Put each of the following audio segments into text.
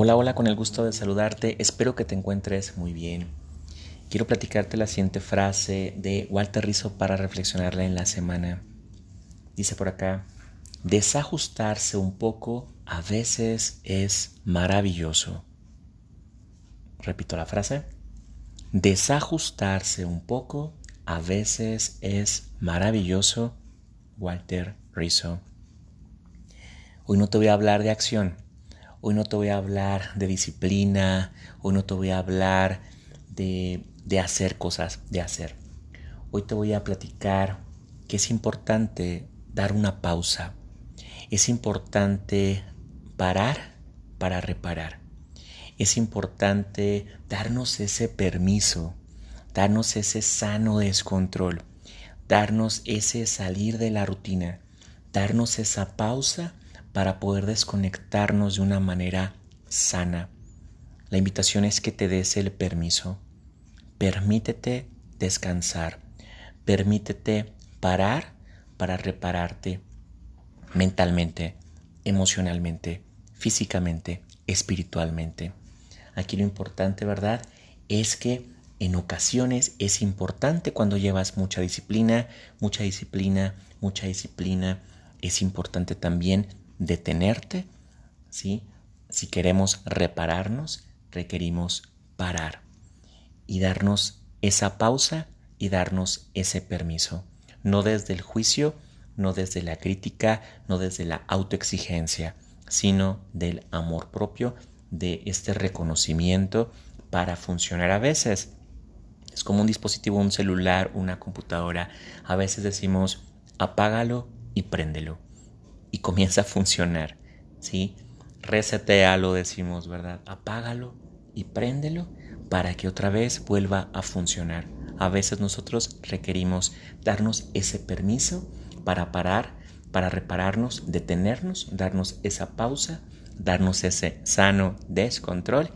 Hola, hola, con el gusto de saludarte. Espero que te encuentres muy bien. Quiero platicarte la siguiente frase de Walter Rizzo para reflexionarla en la semana. Dice por acá, desajustarse un poco a veces es maravilloso. Repito la frase. Desajustarse un poco a veces es maravilloso. Walter Rizzo. Hoy no te voy a hablar de acción Hoy no te voy a hablar de disciplina, hoy no te voy a hablar de, de hacer cosas, de hacer. Hoy te voy a platicar que es importante dar una pausa. Es importante parar para reparar. Es importante darnos ese permiso, darnos ese sano descontrol, darnos ese salir de la rutina, darnos esa pausa para poder desconectarnos de una manera sana. La invitación es que te des el permiso. Permítete descansar. Permítete parar para repararte mentalmente, emocionalmente, físicamente, espiritualmente. Aquí lo importante, ¿verdad? Es que en ocasiones es importante cuando llevas mucha disciplina, mucha disciplina, mucha disciplina. Es importante también detenerte, ¿sí? Si queremos repararnos, requerimos parar y darnos esa pausa y darnos ese permiso. No desde el juicio, no desde la crítica, no desde la autoexigencia, sino del amor propio, de este reconocimiento para funcionar a veces. Es como un dispositivo, un celular, una computadora. A veces decimos apágalo y préndelo y comienza a funcionar, ¿sí? Resetealo, decimos, ¿verdad? Apágalo y préndelo para que otra vez vuelva a funcionar. A veces nosotros requerimos darnos ese permiso para parar, para repararnos, detenernos, darnos esa pausa, darnos ese sano descontrol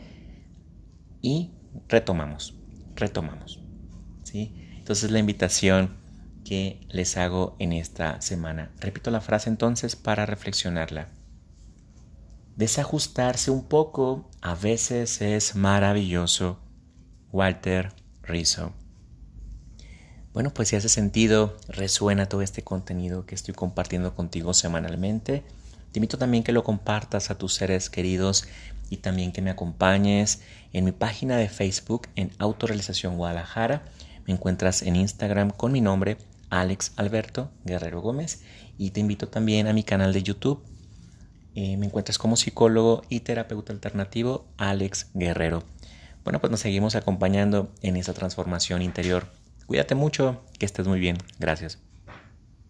y retomamos, retomamos. ¿sí? Entonces la invitación que les hago en esta semana. Repito la frase entonces para reflexionarla. Desajustarse un poco a veces es maravilloso. Walter Rizzo. Bueno, pues si hace sentido, resuena todo este contenido que estoy compartiendo contigo semanalmente, te invito también que lo compartas a tus seres queridos y también que me acompañes en mi página de Facebook en Autorealización Guadalajara. Me encuentras en Instagram con mi nombre, Alex Alberto Guerrero Gómez y te invito también a mi canal de YouTube. Eh, me encuentras como psicólogo y terapeuta alternativo Alex Guerrero. Bueno, pues nos seguimos acompañando en esa transformación interior. Cuídate mucho, que estés muy bien. Gracias.